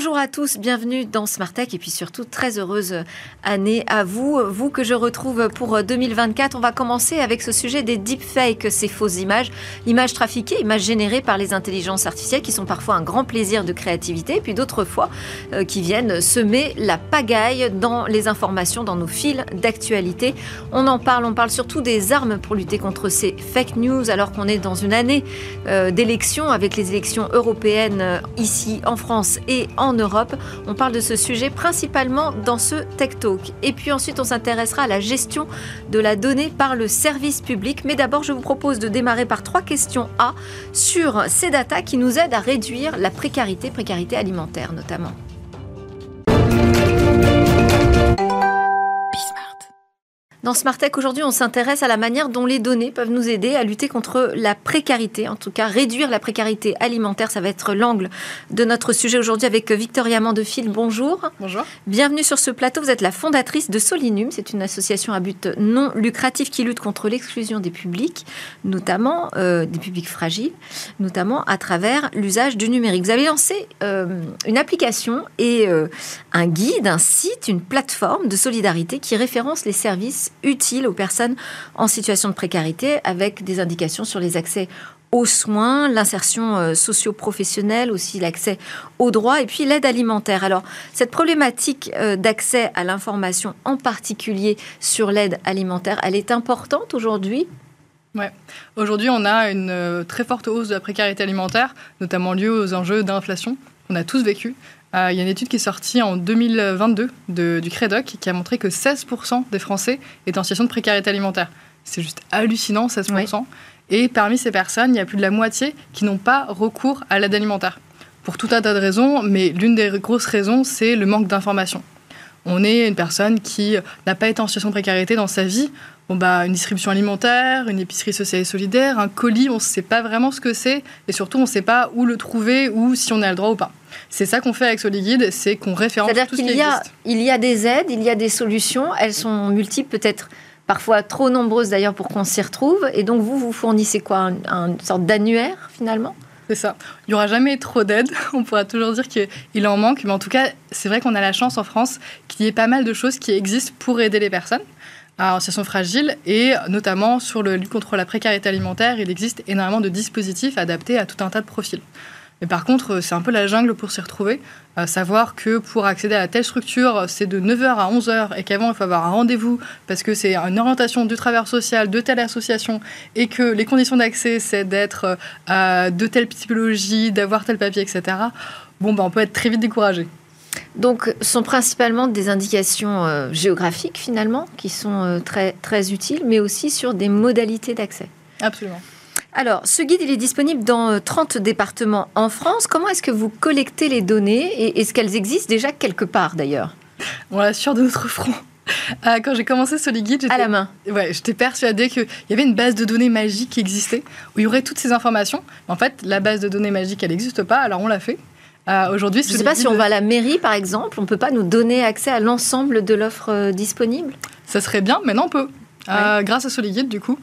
Bonjour à tous, bienvenue dans Smart Tech et puis surtout très heureuse année à vous. Vous que je retrouve pour 2024. On va commencer avec ce sujet des deepfakes, ces fausses images, images trafiquées, images générées par les intelligences artificielles qui sont parfois un grand plaisir de créativité et puis d'autres fois euh, qui viennent semer la pagaille dans les informations, dans nos fils d'actualité. On en parle, on parle surtout des armes pour lutter contre ces fake news alors qu'on est dans une année euh, d'élections avec les élections européennes euh, ici en France et en Europe. On parle de ce sujet principalement dans ce Tech Talk. Et puis ensuite, on s'intéressera à la gestion de la donnée par le service public. Mais d'abord, je vous propose de démarrer par trois questions A sur ces datas qui nous aident à réduire la précarité, précarité alimentaire notamment. Dans Smart Tech, aujourd'hui, on s'intéresse à la manière dont les données peuvent nous aider à lutter contre la précarité, en tout cas réduire la précarité alimentaire. Ça va être l'angle de notre sujet aujourd'hui avec Victoria Mandefil. Bonjour. Bonjour. Bienvenue sur ce plateau. Vous êtes la fondatrice de Solinum. C'est une association à but non lucratif qui lutte contre l'exclusion des publics, notamment euh, des publics fragiles, notamment à travers l'usage du numérique. Vous avez lancé euh, une application et euh, un guide, un site, une plateforme de solidarité qui référence les services utile aux personnes en situation de précarité avec des indications sur les accès aux soins, l'insertion euh, socio-professionnelle, aussi l'accès aux droits et puis l'aide alimentaire. Alors, cette problématique euh, d'accès à l'information, en particulier sur l'aide alimentaire, elle est importante aujourd'hui? Ouais. Aujourd'hui, on a une euh, très forte hausse de la précarité alimentaire, notamment liée aux enjeux d'inflation qu'on a tous vécu. Euh, il y a une étude qui est sortie en 2022 du CREDOC qui a montré que 16% des Français étaient en situation de précarité alimentaire. C'est juste hallucinant, 16%. Et parmi ces personnes, il y a plus de la moitié qui n'ont pas recours à l'aide alimentaire. Pour tout un tas de raisons, mais l'une des grosses raisons, c'est le manque d'information. On est une personne qui n'a pas été en situation de précarité dans sa vie. Bon bah, une distribution alimentaire, une épicerie sociale et solidaire, un colis, on ne sait pas vraiment ce que c'est et surtout on ne sait pas où le trouver ou si on a le droit ou pas. C'est ça qu'on fait avec Soliguide, c'est qu'on référence tout ce qui y a, Il y a des aides, il y a des solutions, elles sont multiples, peut-être parfois trop nombreuses d'ailleurs pour qu'on s'y retrouve. Et donc vous, vous fournissez quoi Une sorte d'annuaire finalement? C'est ça. Il n'y aura jamais trop d'aide. On pourra toujours dire qu'il en manque. Mais en tout cas, c'est vrai qu'on a la chance en France qu'il y ait pas mal de choses qui existent pour aider les personnes en situation fragile et notamment sur le lutte contre la précarité alimentaire, il existe énormément de dispositifs adaptés à tout un tas de profils. Mais par contre, c'est un peu la jungle pour s'y retrouver. À savoir que pour accéder à telle structure, c'est de 9h à 11h et qu'avant, il faut avoir un rendez-vous parce que c'est une orientation du travail social de telle association et que les conditions d'accès, c'est d'être euh, de telle typologie, d'avoir tel papier, etc. Bon, ben, on peut être très vite découragé. Donc, ce sont principalement des indications euh, géographiques finalement qui sont euh, très, très utiles, mais aussi sur des modalités d'accès. Absolument. Alors, ce guide, il est disponible dans 30 euh, départements en France. Comment est-ce que vous collectez les données et est-ce qu'elles existent déjà quelque part d'ailleurs? On l'assure de notre front. quand j'ai commencé Soliguide, j'étais à la main. Ouais, j'étais persuadée qu'il y avait une base de données magique qui existait où il y aurait toutes ces informations. En fait, la base de données magique, elle n'existe pas. Alors on l'a fait. Euh, aujourd'hui, je ne sais pas si on va à la mairie, par exemple, on ne peut pas nous donner accès à l'ensemble de l'offre euh, disponible? Ça serait bien, mais non, on peut. Euh, grâce à Soliguide, du coup,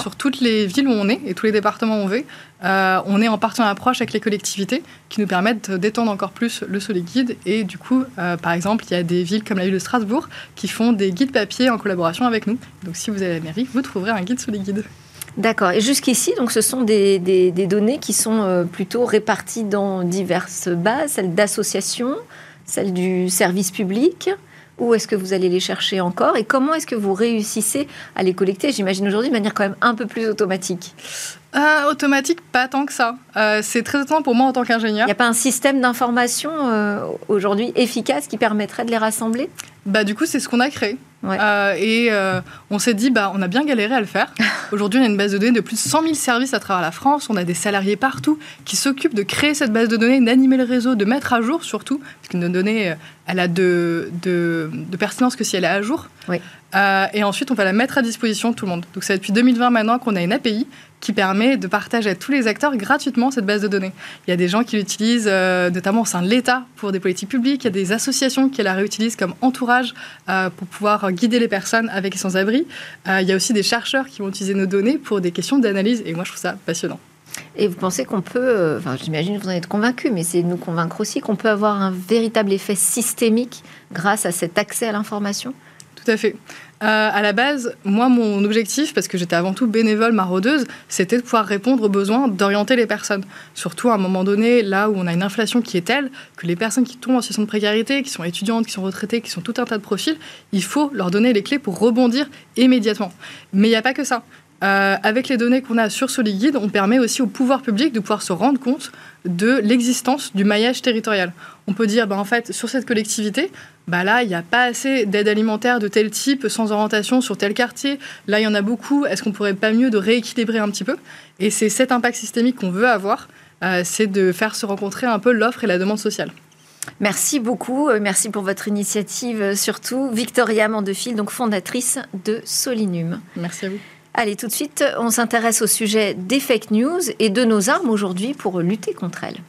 sur toutes les villes où on est et tous les départements où on va, on est en partenariat proche avec les collectivités qui nous permettent d'étendre encore plus le Soliguide. Et du coup, par exemple, il y a des villes comme la ville de Strasbourg qui font des guides papier en collaboration avec nous. Donc si vous allez à la mairie, vous trouverez un guide Soliguide. D'accord. Et jusqu'ici, donc, ce sont des, données qui sont euh, plutôt réparties dans diverses bases, celles d'associations, celles du service public. Où est-ce que vous allez les chercher encore Et comment est-ce que vous réussissez à les collecter J'imagine aujourd'hui de manière quand même un peu plus automatique? Euh, automatique, pas tant que ça. Euh, c'est très étonnant pour moi en tant qu'ingénieur. Il n'y a pas un système d'information aujourd'hui efficace qui permettrait de les rassembler? Bah du coup, c'est ce qu'on a créé. Euh, et euh, on s'est dit, bah, on a bien galéré à le faire. Aujourd'hui, on a une base de données de plus de 100 000 services à travers la France. On a des salariés partout qui s'occupent de créer cette base de données, d'animer le réseau, de mettre à jour surtout. Parce qu'une donnée, euh, elle a de, de, de, pertinence que si elle est à jour. Oui. et ensuite, on va la mettre à disposition de tout le monde. Donc, c'est depuis 2020 maintenant qu'on a une API qui permet de partager à tous les acteurs gratuitement cette base de données. Il y a des gens qui l'utilisent euh, notamment au sein de l'État pour des politiques publiques, il y a des associations qui la réutilisent comme entourage euh, pour pouvoir guider les personnes avec et sans abri. Euh, il y a aussi des chercheurs qui vont utiliser nos données pour des questions d'analyse et moi je trouve ça passionnant. Et vous pensez qu'on peut, enfin j'imagine que vous en êtes convaincu, mais c'est de nous convaincre aussi qu'on peut avoir un véritable effet systémique grâce à cet accès à l'information? Tout à fait. Euh, à la base, moi, mon objectif, parce que j'étais avant tout bénévole maraudeuse, c'était de pouvoir répondre aux besoins d'orienter les personnes. Surtout à un moment donné, là où on a une inflation qui est telle que les personnes qui tombent en situation de précarité, qui sont étudiantes, qui sont retraitées, qui sont tout un tas de profils, il faut leur donner les clés pour rebondir immédiatement. Mais il n'y a pas que ça. Euh, avec les données qu'on a sur Soliguide, on permet aussi au pouvoir public de pouvoir se rendre compte de l'existence du maillage territorial. On peut dire, bah, en fait, sur cette collectivité, bah là, il n'y a pas assez d'aide alimentaire de tel type, sans orientation sur tel quartier. Là, il y en a beaucoup. Est-ce qu'on pourrait pas mieux de rééquilibrer un petit peu? Et c'est cet impact systémique qu'on veut avoir, euh, c'est de faire se rencontrer un peu l'offre et la demande sociale. Merci beaucoup, euh, merci pour votre initiative surtout. Victoria Mandefil, donc fondatrice de Solinum. Merci à vous. Allez, tout de suite, on s'intéresse au sujet des fake news et de nos armes aujourd'hui pour lutter contre elles.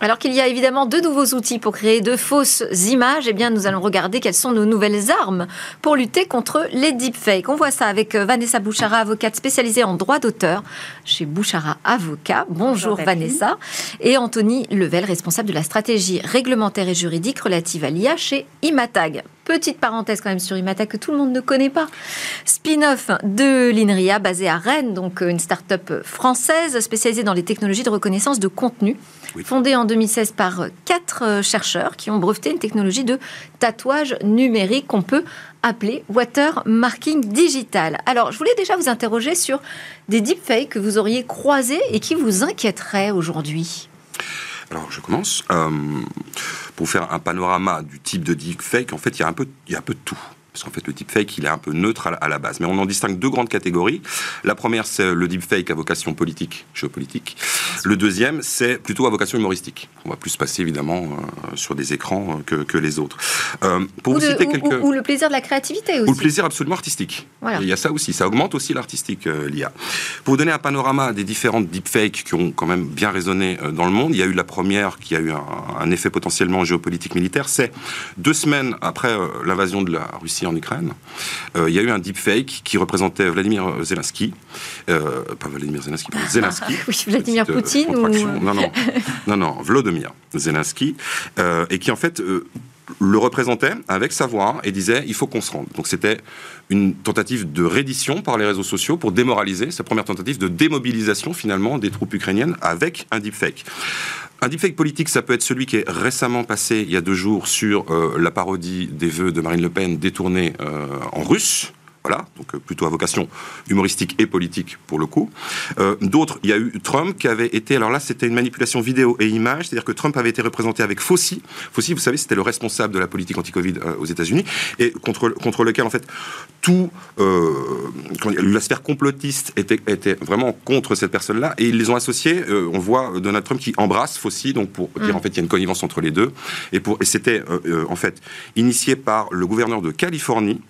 Alors qu'il y a évidemment de nouveaux outils pour créer de fausses images, eh bien nous allons regarder quelles sont nos nouvelles armes pour lutter contre les deepfakes. On voit ça avec euh, Vanessa Bouchara, avocate spécialisée en droit d'auteur chez Bouchara Avocat. Bonjour, Vanessa. Et Anthony Level, responsable de la stratégie réglementaire et juridique relative à l'IA chez Imatag. Petite parenthèse quand même sur Imatag que tout le monde ne connaît pas. Spin-off de l'INRIA basé à Rennes, donc euh, une start-up française spécialisée dans les technologies de reconnaissance de contenu fondée en 2016 par quatre euh, chercheurs qui ont breveté une technologie de tatouage numérique qu'on peut appeler watermarking digital. Alors, je voulais déjà vous interroger sur des deepfakes que vous auriez croisés et qui vous inquiéteraient aujourd'hui. Alors, je commence. Euh, pour faire un panorama du type de deepfake, en fait, il y a un peu, il y a un peu de tout parce qu'en fait le deepfake il est un peu neutre à la base. Mais on en distingue deux grandes catégories. La première c'est le deepfake à vocation politique, géopolitique. Le deuxième c'est plutôt à vocation humoristique. On va plus se passer évidemment euh, sur des écrans euh, que, les autres. Euh, pour ou, vous citer quelques... ou, le plaisir de la créativité aussi. Ou le plaisir absolument artistique. Il y a ça aussi, ça augmente aussi l'artistique, l'IA. Pour vous donner un panorama des différentes deepfakes qui ont quand même bien résonné dans le monde, il y a eu la première qui a eu un, un effet potentiellement géopolitique militaire, c'est deux semaines après l'invasion de la Russie en Ukraine, euh, il y a eu un deepfake qui représentait Vladimir Zelensky, euh, pas Vladimir Zelensky, mais Zelensky. oui, Vladimir euh, Poutine ou... Non, non, non, non, Vladimir Zelensky, et qui en fait le représentait avec sa voix et disait il faut qu'on se rende. Donc c'était une tentative de reddition par les réseaux sociaux pour démoraliser, sa première tentative de démobilisation finalement des troupes ukrainiennes avec un deepfake. Un deepfake politique, ça peut être celui qui est récemment passé il y a deux jours sur euh, la parodie des vœux de Marine Le Pen détournés euh, en russe. Voilà, donc euh, plutôt à vocation humoristique et politique pour le coup. Euh, d'autres, il y a eu Trump qui avait été, alors là c'était une manipulation vidéo et image, c'est-à-dire que Trump avait été représenté avec Fauci. Fauci, vous savez, c'était le responsable de la politique anti-Covid euh, aux États-Unis et contre, contre lequel en fait tout, la sphère complotiste était, était vraiment contre cette personne-là et ils les ont associés. on voit Donald Trump qui embrasse Fauci, donc pour dire mm. en fait il y a une connivence entre les deux. Et, pour, et c'était en fait initié par le gouverneur de Californie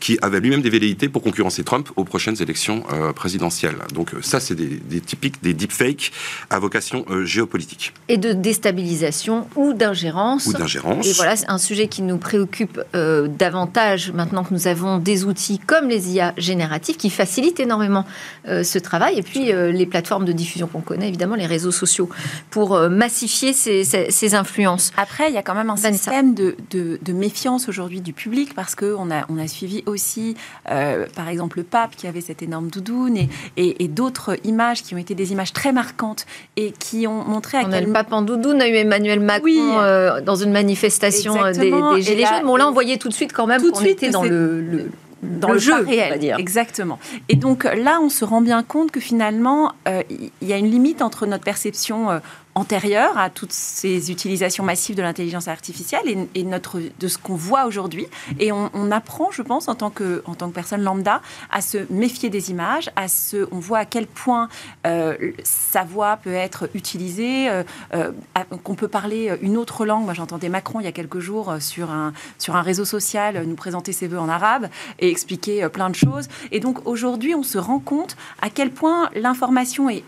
qui avait lui-même des pour concurrencer Trump aux prochaines élections euh, présidentielles. Donc euh, ça, c'est des, typiques des deepfakes à vocation euh, géopolitique. Et de déstabilisation ou d'ingérence. Ou d'ingérence. Et voilà, c'est un sujet qui nous préoccupe davantage maintenant que nous avons des outils comme les IA génératifs qui facilitent énormément ce travail. Et puis les plateformes de diffusion qu'on connaît, évidemment, les réseaux sociaux, pour massifier ces, influences. Après, il y a quand même un système de, de, méfiance aujourd'hui du public parce qu'on a, on a suivi aussi euh, par exemple le pape qui avait cette énorme doudoune et, et, d'autres images qui ont été des images très marquantes et qui ont montré à on a le pape en doudoune, on a eu Emmanuel Macron euh, dans une manifestation euh, des, Gilets jaunes. Bon, là, on voyait tout de suite quand même qu'on était dans le, dans le, jeu réel. On va dire. Exactement. Et donc là, on se rend bien compte que finalement, il y a une limite entre notre perception antérieure à toutes ces utilisations massives de l'intelligence artificielle et, notre, de ce qu'on voit aujourd'hui. Et on, apprend, je pense, en tant, que, personne lambda, à se méfier des images, à se, on voit à quel point euh, sa voix peut être utilisée, euh, euh, qu'on peut parler une autre langue. Moi, j'entendais Macron il y a quelques jours sur un, sur un réseau social nous présenter ses voeux en arabe et expliquer plein de choses. Et donc aujourd'hui, on se rend compte à quel point l'information est,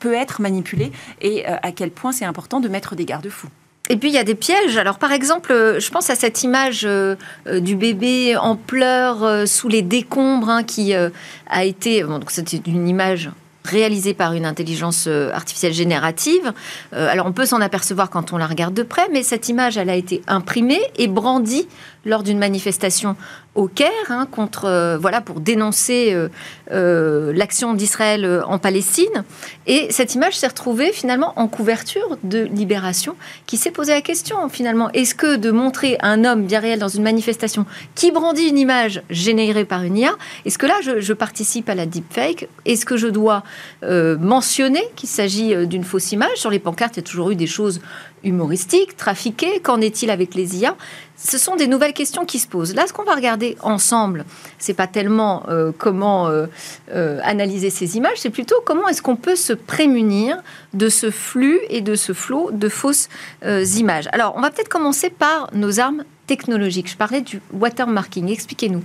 peut être manipulée et euh, à quel point c'est important de mettre des garde-fous. Et puis il y a des pièges. Alors par exemple, euh, je pense à cette image euh, du bébé en pleurs sous les décombres hein, qui a été. Donc c'était une image réalisée par une intelligence artificielle générative. alors on peut s'en apercevoir quand on la regarde de près, mais cette image, elle a été imprimée et brandie lors d'une manifestation au Caire hein, contre, euh, voilà, pour dénoncer euh, euh, l'action d'Israël en Palestine. Et cette image s'est retrouvée finalement en couverture de Libération, qui s'est posé la question finalement est-ce que de montrer un homme bien réel dans une manifestation qui brandit une image générée par une IA, est-ce que là je, je, participe à la deepfake? Est-ce que je dois mentionner qu'il s'agit d'une fausse image? Sur les pancartes, il y a toujours eu des choses humoristiques, trafiquées. Qu'en est-il avec les IA ce sont des nouvelles questions qui se posent. Là, ce qu'on va regarder ensemble, c'est pas tellement euh, comment euh, euh, analyser ces images, c'est plutôt comment est-ce qu'on peut se prémunir de ce flux et de ce flot de fausses images. Alors, on va peut-être commencer par nos armes technologiques. Je parlais du watermarking. Expliquez-nous.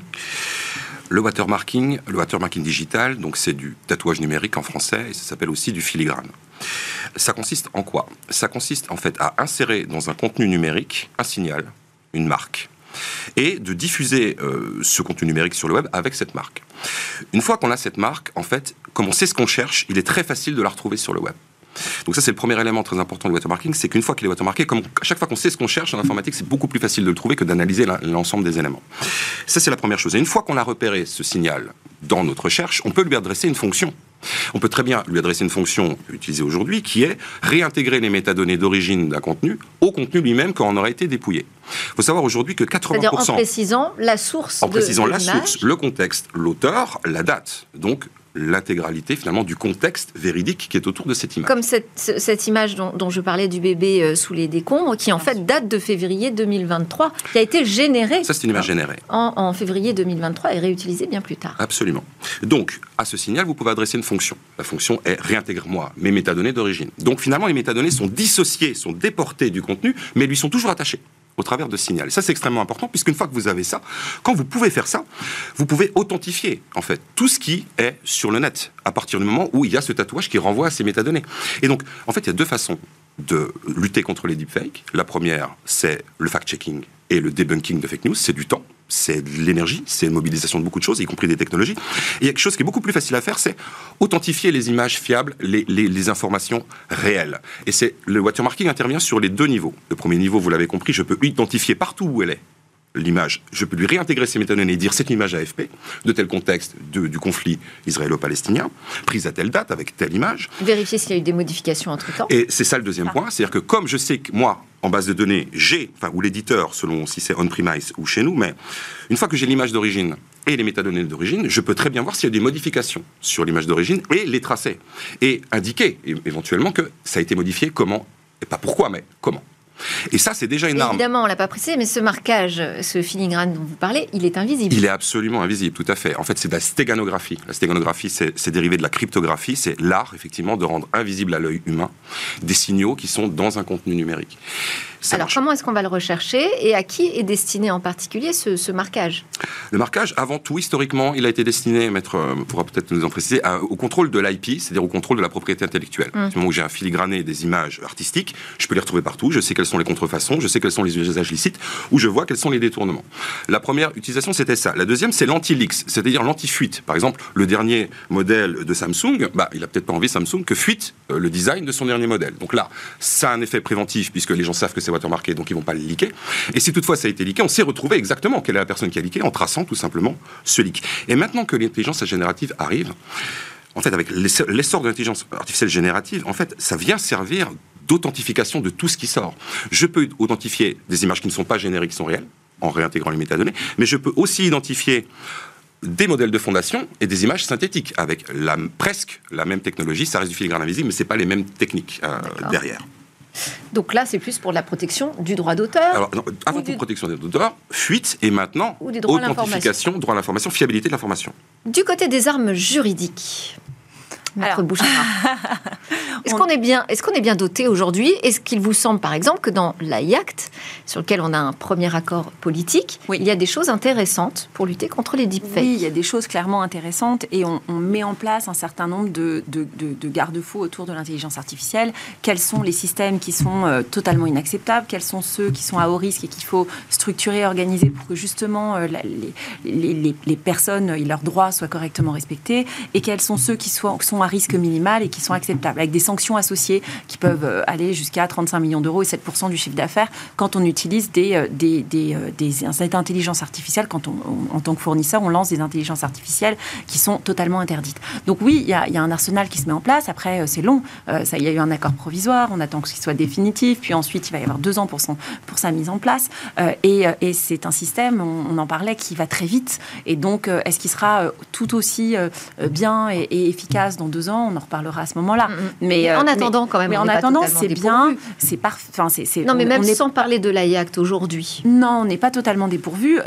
Le watermarking, le watermarking digital, donc c'est du tatouage numérique en français et ça s'appelle aussi du filigrane. Ça consiste en quoi? Ça consiste en fait à insérer dans un contenu numérique un signal une marque et de diffuser euh, ce contenu numérique sur le web avec cette marque. Une fois qu'on a cette marque, en fait, comme on sait ce qu'on cherche, il est très facile de la retrouver sur le web. Donc ça, c'est le premier élément très important du watermarking, c'est qu'une fois qu'il est watermarké, comme à chaque fois qu'on sait ce qu'on cherche en informatique, c'est beaucoup plus facile de le trouver que d'analyser l'ensemble des éléments. Ça, c'est la première chose. Et une fois qu'on a repéré ce signal dans notre recherche, on peut lui adresser une fonction. On peut très bien lui adresser une fonction utilisée aujourd'hui qui est réintégrer les métadonnées d'origine d'un contenu au contenu lui-même quand on aura été dépouillé. Il faut savoir aujourd'hui que 80%... En précisant la source En précisant la source, le contexte, l'auteur, la date. Donc l'intégralité finalement du contexte véridique qui est autour de cette image. Comme cette, cette image dont, je parlais du bébé euh, sous les décombres, qui en fait date de février 2023, qui a été générée. Ça, c'est une image générée. En, en, février 2023 et réutilisée bien plus tard. Absolument. Donc, à ce signal, vous pouvez adresser une fonction. La fonction est réintègre-moi mes métadonnées d'origine. Donc, finalement, les métadonnées sont dissociées, sont déportées du contenu, mais lui sont toujours attachées au travers de signal. Ça, c'est extrêmement important, puisqu'une fois que vous avez ça, quand vous pouvez faire ça, vous pouvez authentifier, en fait, tout ce qui est sur le net, à partir du moment où il y a ce tatouage qui renvoie à ces métadonnées. Et donc, en fait, il y a deux façons de lutter contre les deepfakes. La première, c'est le fact-checking et le debunking de fake news, c'est du temps c'est de l'énergie, c'est une mobilisation de beaucoup de choses, y compris des technologies. Il y a quelque chose qui est beaucoup plus facile à faire, c'est authentifier les images fiables, les, les, informations réelles. Et c'est le watermarking intervient sur les deux niveaux. Le premier niveau, vous l'avez compris, je peux identifier partout où elle est l'image, je peux lui réintégrer ces métadonnées et dire c'est une image AFP de tel contexte du conflit israélo-palestinien, prise à telle date avec telle image. Vérifier s'il y a eu des modifications entre temps. Et c'est ça le deuxième ah. point, c'est-à-dire que comme je sais que moi, en base de données, j'ai, enfin, ou l'éditeur, selon si c'est on-premise ou chez nous, mais une fois que j'ai l'image d'origine et les métadonnées d'origine, je peux très bien voir s'il y a des modifications sur l'image d'origine et les tracer. Et indiquer éventuellement que ça a été modifié, comment, et pas pourquoi, mais comment. Et ça, c'est déjà une arme. Évidemment, on l'a pas précisé, mais ce marquage, ce filigrane dont vous parlez, il est invisible. Il est absolument invisible, tout à fait. En fait, c'est de la stéganographie. La stéganographie, c'est dérivé de la cryptographie. C'est l'art, effectivement, de rendre invisible à l'œil humain des signaux qui sont dans un contenu numérique. Alors, comment est-ce qu'on va le rechercher et à qui est destiné en particulier ce, marquage? Le marquage, avant tout, historiquement, il a été destiné, Maître euh, pourra peut-être nous en préciser, au contrôle de l'IP, c'est-à-dire au contrôle de la propriété intellectuelle. Mmh. Du moment où j'ai un filigrané des images artistiques, je peux les retrouver partout, je sais quelles sont les contrefaçons, je sais quels sont les usages licites, ou je vois quels sont les détournements. La première utilisation, c'était ça. La deuxième, c'est l'anti-leaks, c'est-à-dire l'anti-fuite. Par exemple, le dernier modèle de Samsung, bah, il a peut-être pas envie, Samsung, que fuite euh, le design de son dernier modèle. Donc là, ça a un effet préventif, puisque les gens savent que c'est watermarké, donc ils vont pas le leaker. Et si toutefois ça a été leaké, on sait retrouver exactement quelle est la personne qui a leaké en traçant tout simplement ce leak. Et maintenant que l'intelligence générative arrive, en fait, avec l'essor de l'intelligence artificielle générative, en fait, ça vient servir d'authentification de tout ce qui sort. Je peux authentifier des images qui ne sont pas génériques, qui sont réelles, en réintégrant les métadonnées, mais je peux aussi identifier des modèles de fondation et des images synthétiques avec la, presque la même technologie. Ça reste du filigrane invisible, mais c'est pas les mêmes techniques euh, derrière. Donc là, c'est plus pour la protection du droit d'auteur. Avant tout, protection des droits d'auteur, fuite et maintenant authentification, droit à l'information, fiabilité de l'information. Du côté des armes juridiques, Est-ce qu'on est bien, est-ce qu'on est bien doté aujourd'hui? Est-ce qu'il vous semble, par exemple, que dans l'AIACT, sur lequel on a un premier accord politique, il y a des choses intéressantes pour lutter contre les deepfakes? Oui, il y a des choses clairement intéressantes et on, met en place un certain nombre de, de, garde-fous autour de l'intelligence artificielle. Quels sont les systèmes qui sont euh, totalement inacceptables? Quels sont ceux qui sont à haut risque et qu'il faut structurer, organiser pour que justement euh, les, les, les, personnes et leurs droits soient correctement respectés? Et quels sont ceux qui sont, à risque minimal et qui sont acceptables, avec des sanctions associées qui peuvent euh, aller jusqu'à 35 millions d'euros et 7% du chiffre d'affaires quand on utilise des, des, des, des, intelligences artificielles. Quand on, en tant que fournisseur, on lance des intelligences artificielles qui sont totalement interdites. Donc oui, il y a, un arsenal qui se met en place. Après, c'est long. il y a eu un accord provisoire. On attend qu'il soit définitif. Puis ensuite, il va y avoir deux ans pour, son, pour sa mise en place. Euh, et, euh, c'est un système, on, en parlait, qui va très vite. Et donc, euh, est-ce qu'il sera tout aussi bien et, efficace dans deux ans On en reparlera à ce moment-là. Mm, mm. Mais en attendant, quand même. Mais en attendant, c'est bien. C'est parfait. Enfin, c'est, non, mais même sans parler de l'AIACT aujourd'hui. Non, on n'est pas totalement dépourvu.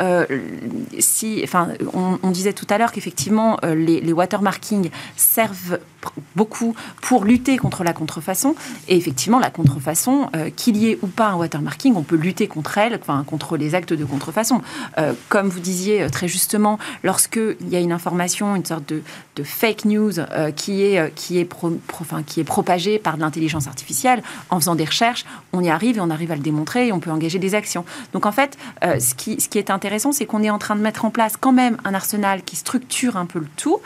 si, enfin, on, disait tout à l'heure qu'effectivement, les, les watermarkings servent beaucoup pour lutter contre la contrefaçon. Et effectivement, la contrefaçon, euh, qu'il y ait ou pas un watermarking, on peut lutter contre elle, enfin, contre les actes de contrefaçon. Euh, comme vous disiez euh, très justement, lorsqu'il y a une information, une sorte de, fake news qui, est, qui, est enfin, qui est propagée par l'intelligence artificielle, en faisant des recherches, on y arrive et on arrive à le démontrer et on peut engager des actions. Donc en fait, ce, qui, ce qui est intéressant, c'est qu'on est en train de mettre en place quand même un arsenal qui structure un peu le tout,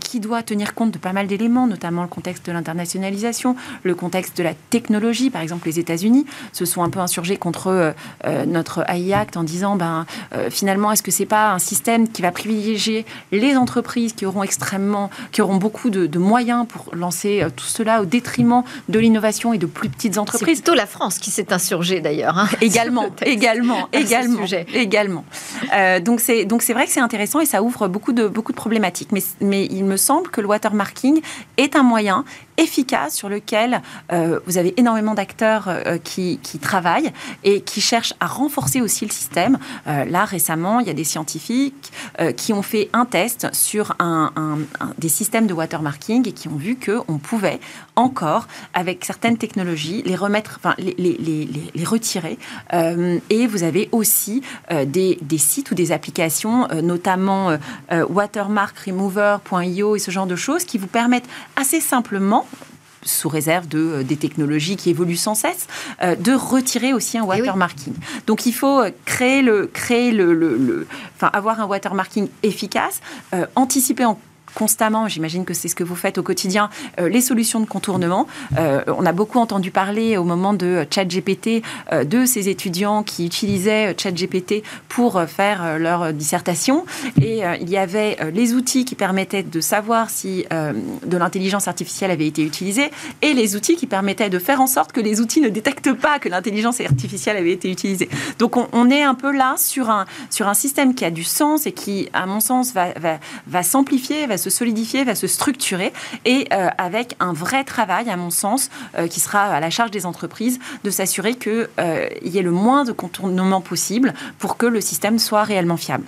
qui doit tenir compte de pas mal d'éléments notamment le contexte de l'internationalisation, le contexte de la technologie. Par exemple, les États-Unis se sont un peu insurgés contre euh, euh, notre AI Act en disant, ben, euh, finalement, est-ce que c'est pas un système qui va privilégier les entreprises qui auront extrêmement, qui auront beaucoup de, moyens pour lancer tout cela au détriment de l'innovation et de plus petites entreprises C'est plutôt la France qui s'est insurgée d'ailleurs. Hein, également, également, également, également. donc c'est donc c'est vrai que c'est intéressant et ça ouvre beaucoup de beaucoup de problématiques. Mais mais il me semble que le watermarking est un moyen efficace sur lequel euh, vous avez énormément d'acteurs euh, qui, travaillent et qui cherchent à renforcer aussi le système. Euh, là, récemment, il y a des scientifiques qui ont fait un test sur des systèmes de watermarking et qui ont vu qu'on pouvait encore, avec certaines technologies, les remettre, enfin, les, les, les, retirer. et vous avez aussi des, des, sites ou des applications, notamment watermarkremover.io et ce genre de choses, qui vous permettent assez simplement sous réserve de, euh, des technologies qui évoluent sans cesse, euh, de retirer aussi un eh watermarking. Donc il faut euh, créer le, créer le, le, enfin avoir un watermarking efficace, anticiper en constamment, j'imagine que c'est ce que vous faites au quotidien, euh, les solutions de contournement. Euh, on a beaucoup entendu parler au moment de ChatGPT euh, de ces étudiants qui utilisaient ChatGPT pour faire leur dissertation. Et il y avait les outils qui permettaient de savoir si de l'intelligence artificielle avait été utilisée et les outils qui permettaient de faire en sorte que les outils ne détectent pas que l'intelligence artificielle avait été utilisée. Donc on, est un peu là sur un, sur un système qui a du sens et qui, à mon sens, va, va, va s'amplifier, va se se solidifier, va se structurer et euh, avec un vrai travail, à mon sens, euh, qui sera à la charge des entreprises de s'assurer qu'il euh, y ait le moins de contournements possible pour que le système soit réellement fiable.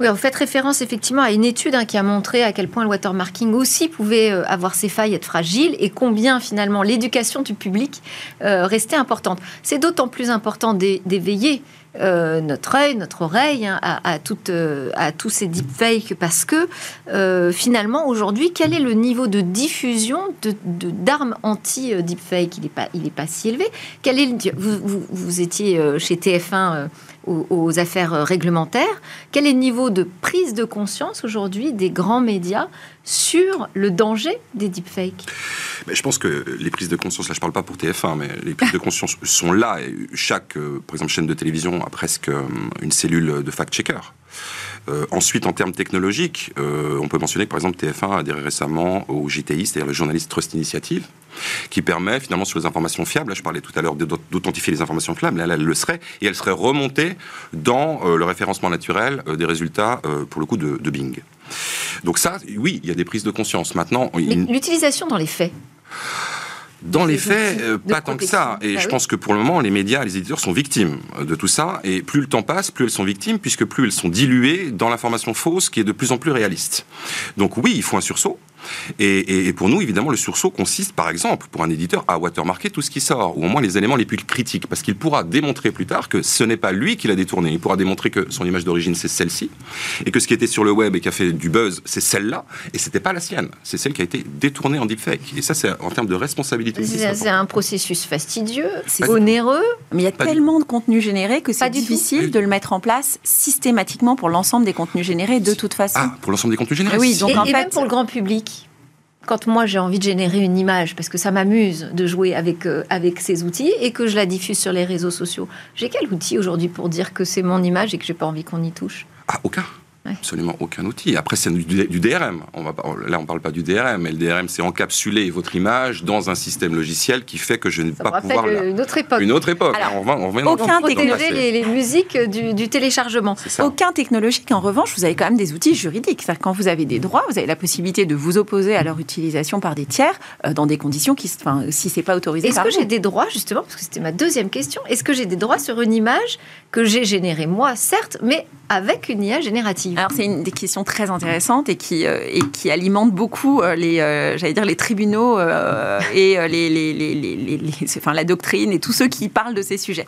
Vous faites référence effectivement à une étude hein, qui a montré à quel point le watermarking aussi pouvait avoir ses failles, être fragile, et combien finalement l'éducation du public restait importante. C'est d'autant plus important d'éveiller euh, notre œil, notre oreille hein, à, euh, tous ces deepfakes parce que euh, finalement aujourd'hui, quel est le niveau de diffusion d'armes de, anti-deepfake Il n'est pas, si élevé. Vous, étiez chez TF1 aux, affaires réglementaires. Quel est le niveau de prise de conscience aujourd'hui des grands médias sur le danger des deepfakes? Je pense que les prises de conscience, là je ne parle pas pour TF1, mais les prises de conscience sont là. chaque, par exemple, chaîne de télévision a presque euh, une cellule de fact-checker. Euh, ensuite, en termes technologiques, euh, on peut mentionner que par exemple TF1 a adhéré récemment au JTI, c'est-à-dire le Journalist Trust Initiative, qui permet finalement sur les informations fiables, là je parlais tout à l'heure d'authentifier les informations fiables, là, elle le serait, et elle serait remontée dans le référencement naturel des résultats, pour le coup, de, de Bing. Donc ça, oui, il y a des prises de conscience. Maintenant, l'utilisation dans les faits. Dans les faits, euh, pas tant que ça. Et bah je pense que pour le moment, les médias, les éditeurs sont victimes de tout ça. Et plus le temps passe, plus elles sont victimes, puisque plus elles sont diluées dans l'information fausse qui est de plus en plus réaliste. Donc oui, il faut un sursaut. Et, pour nous, évidemment, le sursaut consiste, par exemple, pour un éditeur, à watermarker tout ce qui sort, ou au moins les éléments les plus critiques, parce qu'il pourra démontrer plus tard que ce n'est pas lui qui l'a détourné. Il pourra démontrer que son image d'origine, c'est celle-ci, et que ce qui était sur le web et qui a fait du buzz, c'est celle-là, et c'était pas la sienne. C'est celle qui a été détournée en deepfake. Et ça, c'est en termes de responsabilité. C'est un processus fastidieux, c'est onéreux. Mais il y a tellement de contenu généré que c'est difficile de le mettre en place systématiquement pour l'ensemble des contenus générés de toute façon. Ah, pour l'ensemble des contenus générés. Oui, donc et, en fait, même pour le grand public quand moi j'ai envie de générer une image, parce que ça m'amuse de jouer avec, euh, avec ces outils et que je la diffuse sur les réseaux sociaux, j'ai quel outil aujourd'hui pour dire que c'est mon image et que j'ai pas envie qu'on y touche? Ah, aucun. Absolument aucun outil. Après, c'est du, DRM. On va, là, on ne parle pas du DRM, mais le DRM, c'est encapsuler votre image dans un système logiciel qui fait que je ne vais pas pouvoir... une autre époque. Une autre époque. Alors, on va, on aucun technologique, les, les, musiques du, téléchargement. Aucun technologique. En revanche, vous avez quand même des outils juridiques. cest quand vous avez des droits, vous avez la possibilité de vous opposer à leur utilisation par des tiers euh, dans des conditions qui, enfin, si c'est pas autorisé. Est-ce que j'ai des droits justement, parce que c'était ma deuxième question, est-ce que j'ai des droits sur une image que j'ai générée moi, certes, mais avec une IA générative? Alors c'est une des questions très intéressantes et qui, euh, et qui alimente beaucoup euh, les, euh, j'allais dire les tribunaux et les, les, les, enfin, la doctrine et tous ceux qui parlent de ces sujets.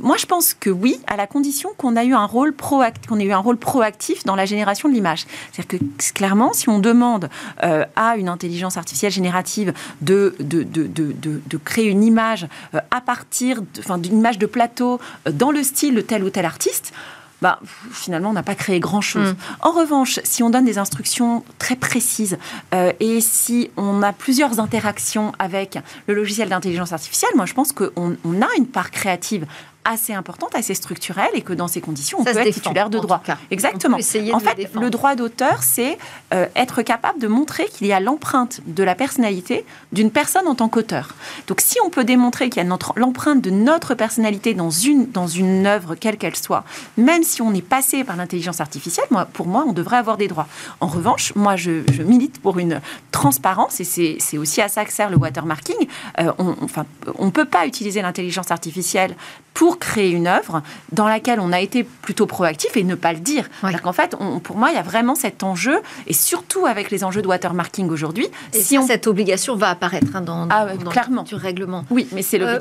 moi, je pense que oui, à la condition qu'on a eu un rôle proactif, qu'on ait eu un rôle proactif dans la génération de l'image. C'est-à-dire que clairement, si on demande à une intelligence artificielle générative de, de, de, de, de créer une image à partir d'une image de plateau dans le style de tel ou tel artiste, bah, finalement, on n'a pas créé grand-chose. Mm. En revanche, si on donne des instructions très précises euh, et si on a plusieurs interactions avec le logiciel d'intelligence artificielle, moi, je pense qu'on on a une part créative assez importante, assez structurelle, et que dans ces conditions, on peut être titulaire de droit. Exactement. En fait, le droit d'auteur, c'est euh, être capable de montrer qu'il y a l'empreinte de la personnalité d'une personne en tant qu'auteur. Donc, si on peut démontrer qu'il y a l'empreinte de notre personnalité dans une, dans une œuvre, quelle qu'elle soit, même si on est passé par l'intelligence artificielle, moi, pour moi, on devrait avoir des droits. En revanche, moi, je, milite pour une transparence, et c'est aussi à ça que sert le watermarking. Euh, on, enfin, on ne peut pas utiliser l'intelligence artificielle pour créer une œuvre dans laquelle on a été plutôt proactif et ne pas le dire. Ouais. qu'en fait, pour moi, il y a vraiment cet enjeu, et surtout avec les enjeux de watermarking aujourd'hui. Si on... cette obligation va apparaître hein, dans, ah, clairement. du règlement. Oui, mais c'est euh,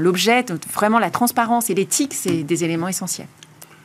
l'objet, le, vraiment la transparence et l'éthique, c'est des éléments essentiels.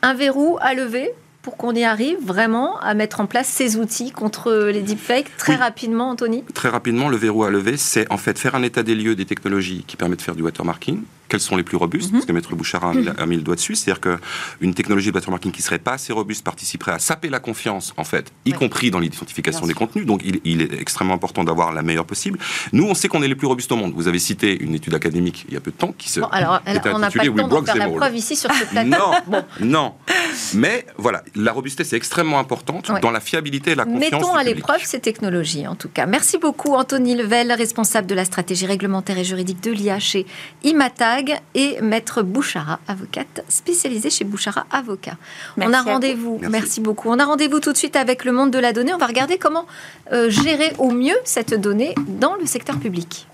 Un verrou à lever pour qu'on y arrive vraiment à mettre en place ces outils contre les deepfakes très rapidement, Anthony? Très rapidement, le verrou à lever, c'est en fait faire un état des lieux des technologies qui permettent de faire du watermarking, quelles sont les plus robustes, mhm. parce que Maître Bouchard a, mis, le doigt dessus, c'est-à-dire qu'une technologie de watermarking qui serait pas assez robuste participerait à saper la confiance, en fait, y compris dans l'identification des contenus, donc il, est extrêmement important d'avoir la meilleure possible. Nous, on sait qu'on est les plus robustes au monde. Vous avez cité une étude académique il y a peu de temps qui se bon, alors, on n'a pas le temps de faire la preuve ici sur ce plateau. non, bon. non, mais voilà, la robustesse est extrêmement importante dans la fiabilité et la confiance. Mettons à l'épreuve ces technologies, en tout cas. Merci beaucoup, Anthony Level, responsable de la stratégie réglementaire et juridique de l'IA chez Imatag et Maître Bouchara, avocate spécialisée chez Bouchara Avocat. on a rendez-vous, merci. beaucoup. On a rendez-vous tout de suite avec le monde de la donnée. On va regarder comment euh, gérer au mieux cette donnée dans le secteur public.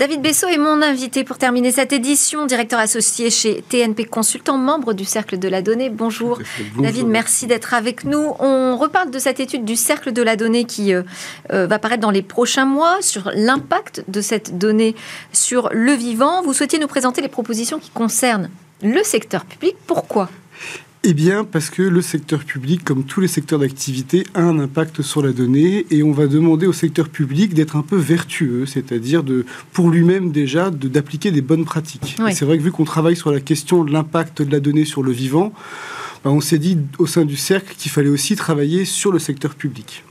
David Bessot est mon invité pour terminer cette édition, directeur associé chez TNP Consultant, membre du Cercle de la Donnée. Bonjour. David, merci d'être avec nous. On reparle de cette étude du Cercle de la Donnée qui euh, euh, va paraître dans les prochains mois sur l'impact de cette donnée sur le vivant. Vous souhaitiez nous présenter les propositions qui concernent le secteur public. Pourquoi? Eh bien, parce que le secteur public, comme tous les secteurs d'activité, a un impact sur la donnée et on va demander au secteur public d'être un peu vertueux, c'est-à-dire de, pour lui-même déjà, d'appliquer des bonnes pratiques. C'est vrai que vu qu'on travaille sur la question de l'impact de la donnée sur le vivant, ben, on s'est dit au sein du cercle qu'il fallait aussi travailler sur le secteur public.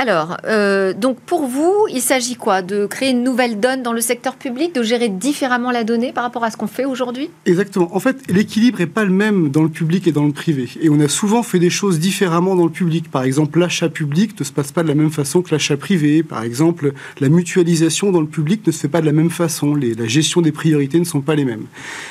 Alors, euh, donc pour vous, il s'agit quoi? De créer une nouvelle donne dans le secteur public, de gérer différemment la donnée par rapport à ce qu'on fait aujourd'hui? Exactement. En fait, l'équilibre n'est pas le même dans le public et dans le privé. Et on a souvent fait des choses différemment dans le public. Par exemple, l'achat public ne se passe pas de la même façon que l'achat privé. Par exemple, la mutualisation dans le public ne se fait pas de la même façon. La gestion des priorités ne sont pas les mêmes.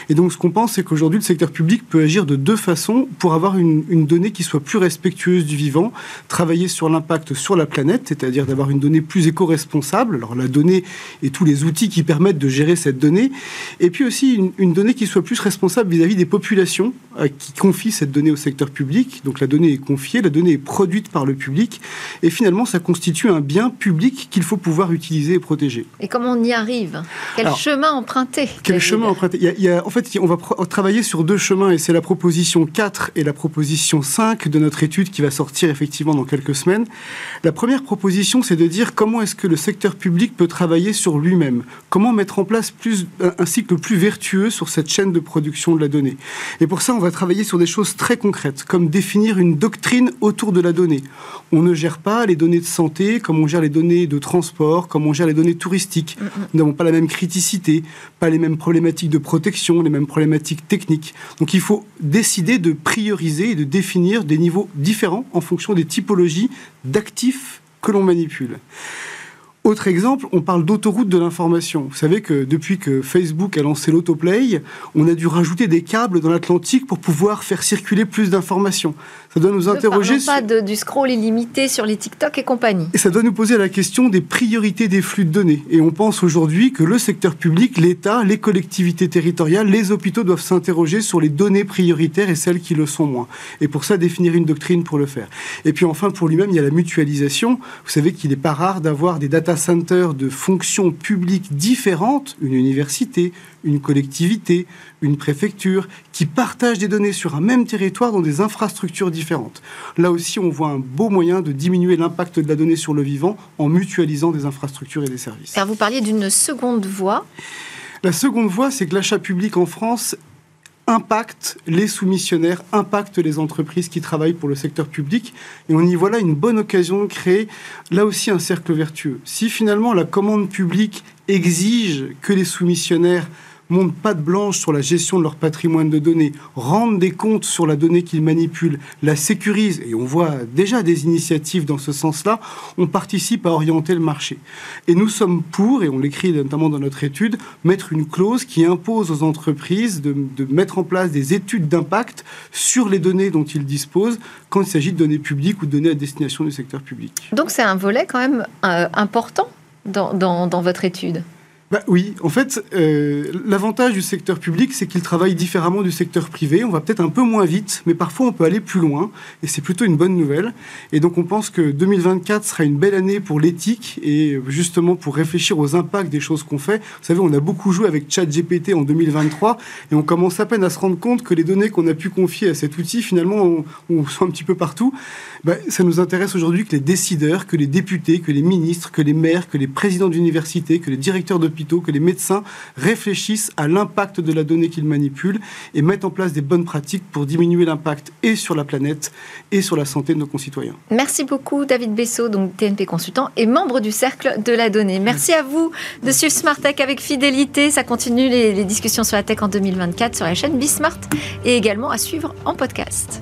Et donc, ce qu'on pense, c'est qu'aujourd'hui, le secteur public peut agir de deux façons pour avoir une, une donnée qui soit plus respectueuse du vivant, travailler sur l'impact sur la planète, c'est-à-dire d'avoir une donnée plus éco-responsable. Alors la donnée et tous les outils qui permettent de gérer cette donnée, et puis aussi une, donnée qui soit plus responsable vis-à-vis des populations euh, qui confient cette donnée au secteur public. Donc la donnée est confiée, la donnée est produite par le public, et finalement ça constitue un bien public qu'il faut pouvoir utiliser et protéger. Et comment on y arrive? Quel chemin emprunter Quel chemin emprunter? Il y, a, En fait, on va travailler sur deux chemins, et c'est la proposition 4 et la proposition 5 de notre étude qui va sortir effectivement dans quelques semaines. La première proposition, c'est de dire comment est-ce que le secteur public peut travailler sur lui-même, comment mettre en place plus, un cycle plus vertueux sur cette chaîne de production de la donnée. Et pour ça, on va travailler sur des choses très concrètes, comme définir une doctrine autour de la donnée. On ne gère pas les données de santé comme on gère les données de transport, comme on gère les données touristiques. Nous n'avons pas la même criticité, pas les mêmes problématiques de protection, les mêmes problématiques techniques. Donc il faut décider de prioriser et de définir des niveaux différents en fonction des typologies d'actifs que l'on manipule. Autre exemple, on parle d'autoroute de l'information. Vous savez que depuis que Facebook a lancé l'autoplay, on a dû rajouter des câbles dans l'Atlantique pour pouvoir faire circuler plus d'informations. Ça doit nous interroger. Ne pas de, du scroll illimité sur les TikTok et compagnie. Et ça doit nous poser la question des priorités des flux de données. Et on pense aujourd'hui que le secteur public, l'État, les collectivités territoriales, les hôpitaux doivent s'interroger sur les données prioritaires et celles qui le sont moins. Et pour ça, définir une doctrine pour le faire. Et puis enfin, pour lui-même, il y a la mutualisation. Vous savez qu'il n'est pas rare d'avoir des data centers de fonctions publiques différentes, une université, une collectivité, une préfecture, qui partagent des données sur un même territoire dans des infrastructures différentes. Là aussi, on voit un beau moyen de diminuer l'impact de la donnée sur le vivant en mutualisant des infrastructures et des services. Alors vous parliez d'une seconde voie. La seconde voie, c'est que l'achat public en France impacte les soumissionnaires, impacte les entreprises qui travaillent pour le secteur public. Et on y voit là une bonne occasion de créer là aussi un cercle vertueux. Si finalement la commande publique exige que les soumissionnaires montent de blanche sur la gestion de leur patrimoine de données, rendent des comptes sur la donnée qu'ils manipulent, la sécurisent, et on voit déjà des initiatives dans ce sens-là, on participe à orienter le marché. Et nous sommes pour, et on l'écrit notamment dans notre étude, mettre une clause qui impose aux entreprises de, mettre en place des études d'impact sur les données dont ils disposent quand il s'agit de données publiques ou de données à destination du secteur public. Donc c'est un volet quand même euh, important dans, dans votre étude? Bah oui, en fait, euh, l'avantage du secteur public, c'est qu'il travaille différemment du secteur privé. On va peut-être un peu moins vite, mais parfois on peut aller plus loin, et c'est plutôt une bonne nouvelle. Et donc on pense que 2024 sera une belle année pour l'éthique et justement pour réfléchir aux impacts des choses qu'on fait. Vous savez, on a beaucoup joué avec ChatGPT en 2023, et on commence à peine à se rendre compte que les données qu'on a pu confier à cet outil, finalement, on, sont un petit peu partout. Bah, ça nous intéresse aujourd'hui que les décideurs, que les députés, que les ministres, que les maires, que les présidents d'universités, que les directeurs de que les médecins réfléchissent à l'impact de la donnée qu'ils manipulent et mettent en place des bonnes pratiques pour diminuer l'impact et sur la planète et sur la santé de nos concitoyens. Merci beaucoup David Bessot, donc TNP consultant et membre du Cercle de la Donnée. Merci à vous de suivre Smart Tech avec fidélité. Ça continue les, les discussions sur la tech en 2024 sur la chaîne Bismart et également à suivre en podcast.